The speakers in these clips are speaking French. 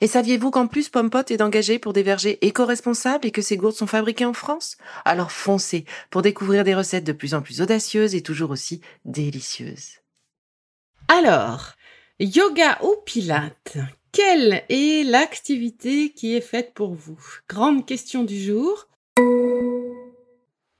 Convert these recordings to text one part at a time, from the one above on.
Et saviez-vous qu'en plus Pompot est engagé pour des vergers éco-responsables et que ces gourdes sont fabriquées en France? Alors foncez pour découvrir des recettes de plus en plus audacieuses et toujours aussi délicieuses. Alors, yoga ou pilates Quelle est l'activité qui est faite pour vous? Grande question du jour.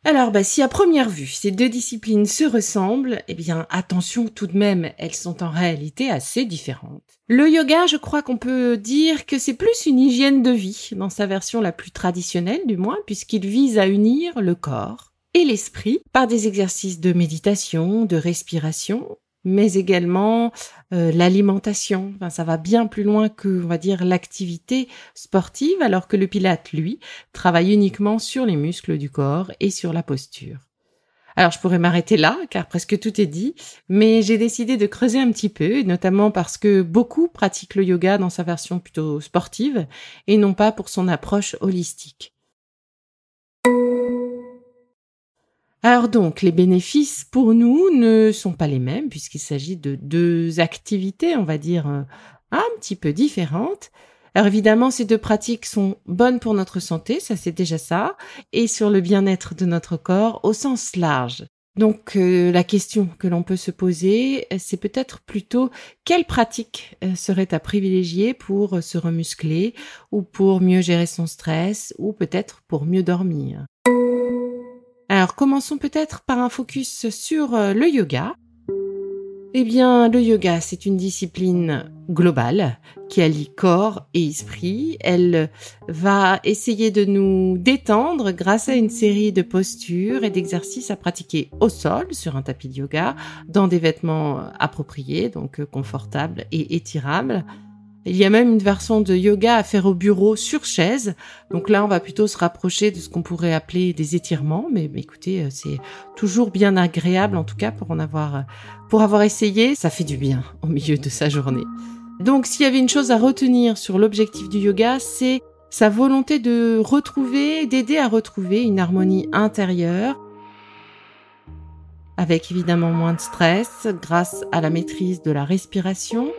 Alors, bah, si à première vue ces deux disciplines se ressemblent, eh bien, attention tout de même, elles sont en réalité assez différentes. Le yoga, je crois qu'on peut dire que c'est plus une hygiène de vie, dans sa version la plus traditionnelle du moins, puisqu'il vise à unir le corps et l'esprit par des exercices de méditation, de respiration mais également euh, l'alimentation. Ça va bien plus loin que, on dire, l'activité sportive, alors que le pilate, lui, travaille uniquement sur les muscles du corps et sur la posture. Alors je pourrais m'arrêter là, car presque tout est dit, mais j'ai décidé de creuser un petit peu, notamment parce que beaucoup pratiquent le yoga dans sa version plutôt sportive, et non pas pour son approche holistique. Alors donc, les bénéfices pour nous ne sont pas les mêmes puisqu'il s'agit de deux activités, on va dire, euh, un petit peu différentes. Alors évidemment, ces deux pratiques sont bonnes pour notre santé, ça c'est déjà ça, et sur le bien-être de notre corps au sens large. Donc euh, la question que l'on peut se poser, c'est peut-être plutôt quelle pratique euh, serait à privilégier pour se remuscler ou pour mieux gérer son stress ou peut-être pour mieux dormir? Alors commençons peut-être par un focus sur euh, le yoga. Eh bien, le yoga, c'est une discipline globale qui allie corps et esprit. Elle va essayer de nous détendre grâce à une série de postures et d'exercices à pratiquer au sol sur un tapis de yoga, dans des vêtements appropriés, donc confortables et étirables. Il y a même une version de yoga à faire au bureau sur chaise. Donc là, on va plutôt se rapprocher de ce qu'on pourrait appeler des étirements. Mais, écoutez, euh, c'est toujours bien agréable, en tout cas, pour en avoir, euh, pour avoir essayé. Ça fait du bien au milieu de sa journée. Donc, s'il y avait une chose à retenir sur l'objectif du yoga, c'est sa volonté de retrouver, d'aider à retrouver une harmonie intérieure avec évidemment moins de stress grâce à la maîtrise de la respiration,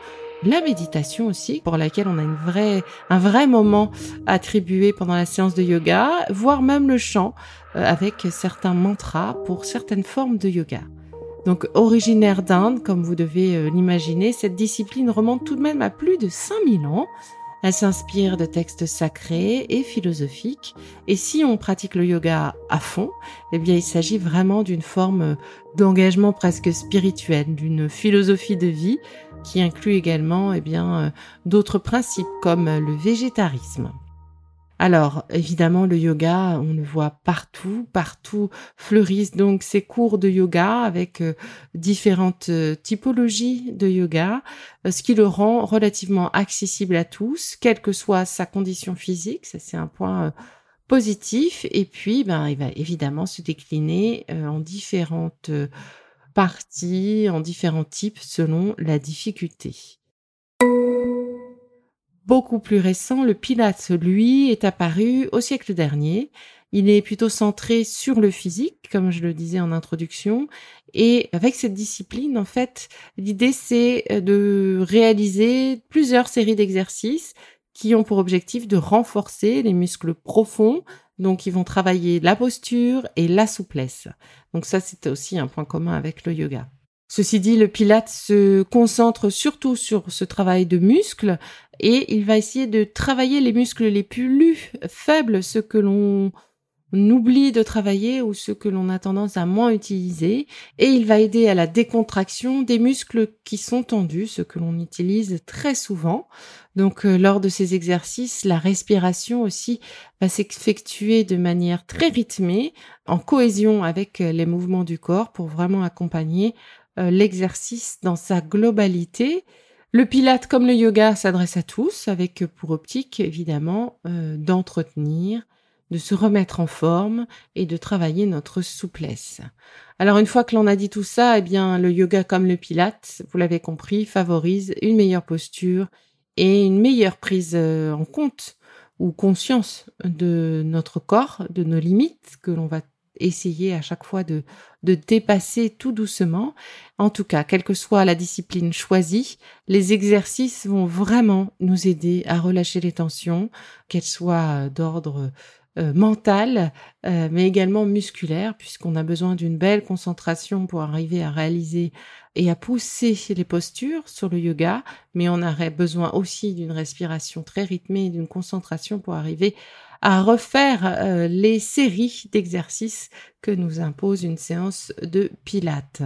la méditation aussi, pour laquelle on a une vraie, un vrai moment attribué pendant la séance de yoga, voire même le chant euh, avec certains mantras pour certaines formes de yoga. Donc originaire d'Inde, comme vous devez euh, l'imaginer, cette discipline remonte tout de même à plus de 5000 ans. Elle s'inspire de textes sacrés et philosophiques. Et si on pratique le yoga à fond, eh bien, il s'agit vraiment d'une forme d'engagement presque spirituel, d'une philosophie de vie qui inclut également eh bien euh, d'autres principes comme le végétarisme. Alors, évidemment, le yoga, on le voit partout, partout fleurissent donc ces cours de yoga avec euh, différentes euh, typologies de yoga, ce qui le rend relativement accessible à tous, quelle que soit sa condition physique, ça c'est un point positif, et puis ben, il va évidemment se décliner en différentes parties en différents types selon la difficulté. Beaucoup plus récent, le Pilates, lui, est apparu au siècle dernier. Il est plutôt centré sur le physique, comme je le disais en introduction. Et avec cette discipline, en fait, l'idée, c'est de réaliser plusieurs séries d'exercices qui ont pour objectif de renforcer les muscles profonds donc, ils vont travailler la posture et la souplesse. Donc ça, c'est aussi un point commun avec le yoga. Ceci dit, le Pilate se concentre surtout sur ce travail de muscles et il va essayer de travailler les muscles les plus faibles, ceux que l'on on oublie de travailler ou ceux que l'on a tendance à moins utiliser et il va aider à la décontraction des muscles qui sont tendus, ce que l'on utilise très souvent. Donc euh, lors de ces exercices, la respiration aussi va s'effectuer de manière très rythmée, en cohésion avec euh, les mouvements du corps pour vraiment accompagner euh, l'exercice dans sa globalité. Le pilate comme le yoga s'adresse à tous avec pour optique évidemment d'entretenir de se remettre en forme et de travailler notre souplesse. Alors une fois que l'on a dit tout ça, eh bien le yoga comme le pilate, vous l'avez compris, favorise une meilleure posture et une meilleure prise euh, en compte ou conscience de notre corps, de nos limites que l'on va essayer à chaque fois de, de dépasser tout doucement. En tout cas, quelle que soit la discipline choisie, les exercices vont vraiment nous aider à relâcher les tensions, qu'elles soient d'ordre euh, mentale, euh, mais également musculaire, puisqu'on a besoin d'une belle concentration pour arriver à réaliser et à pousser les postures sur le yoga, mais on aurait besoin aussi d'une respiration très rythmée et d'une concentration pour arriver à refaire euh, les séries d'exercices que nous impose une séance de pilates.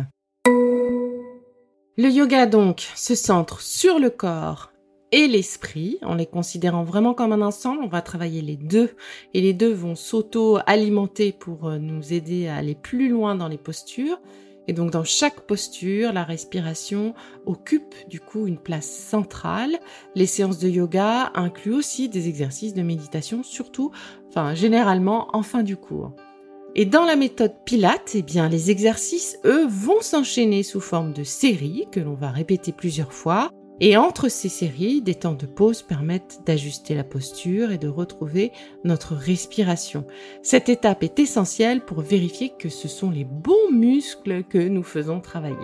Le yoga donc se centre sur le corps et l'esprit, en les considérant vraiment comme un ensemble. On va travailler les deux et les deux vont s'auto-alimenter pour euh, nous aider à aller plus loin dans les postures. Et donc dans chaque posture, la respiration occupe du coup une place centrale. Les séances de yoga incluent aussi des exercices de méditation, surtout, enfin généralement en fin du cours. Et dans la méthode Pilates, eh bien les exercices, eux, vont s'enchaîner sous forme de séries que l'on va répéter plusieurs fois et entre ces séries, des temps de pause permettent d'ajuster la posture et de retrouver notre respiration. Cette étape est essentielle pour vérifier que ce sont les bons muscles que nous faisons travailler.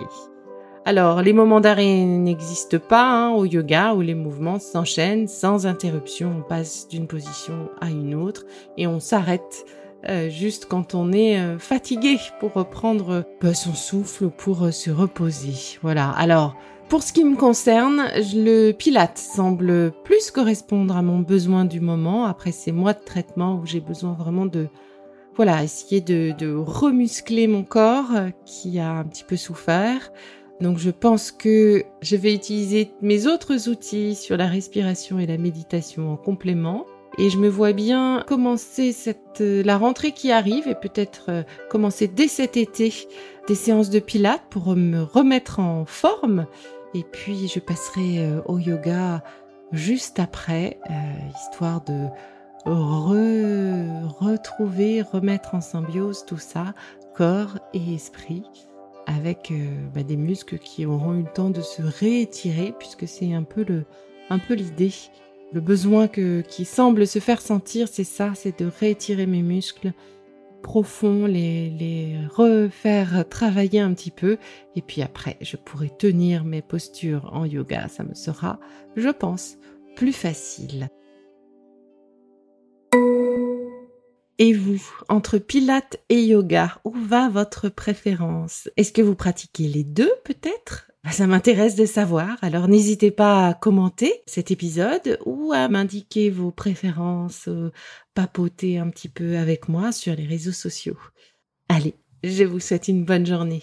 Alors, les moments d'arrêt n'existent pas hein, au yoga où les mouvements s'enchaînent sans interruption. On passe d'une position à une autre et on s'arrête euh, juste quand on est euh, fatigué pour reprendre euh, son souffle, pour se reposer. Voilà. Alors, pour ce qui me concerne, le pilate semble plus correspondre à mon besoin du moment après ces mois de traitement où j'ai besoin vraiment de voilà, essayer de, remuscler mon corps euh, qui a un petit peu souffert. Donc je pense que je vais utiliser mes autres outils sur la respiration et la méditation en complément. Et je me vois bien commencer cette, euh, la rentrée qui arrive et peut-être euh, commencer dès cet été des séances de pilates pour me remettre en forme et puis je passerai euh, au yoga juste après, euh, histoire de retrouver, remettre en symbiose tout ça, corps et esprit, avec euh, bah, des muscles qui auront eu le temps de se réétirer, puisque c'est un peu le, un peu l'idée. Le besoin que, qui semble se faire sentir, c'est ça, c'est de réétirer mes muscles, profond, les, les refaire travailler un petit peu. Et puis après, je pourrai tenir mes postures en yoga. Ça me sera, je pense, plus facile. Et vous, entre pilates et yoga, où va votre préférence? Est-ce que vous pratiquez les deux peut-être? Ça m'intéresse de savoir, alors n'hésitez pas à commenter cet épisode ou à m'indiquer vos préférences, euh, papoter un petit peu avec moi sur les réseaux sociaux. Allez, je vous souhaite une bonne journée.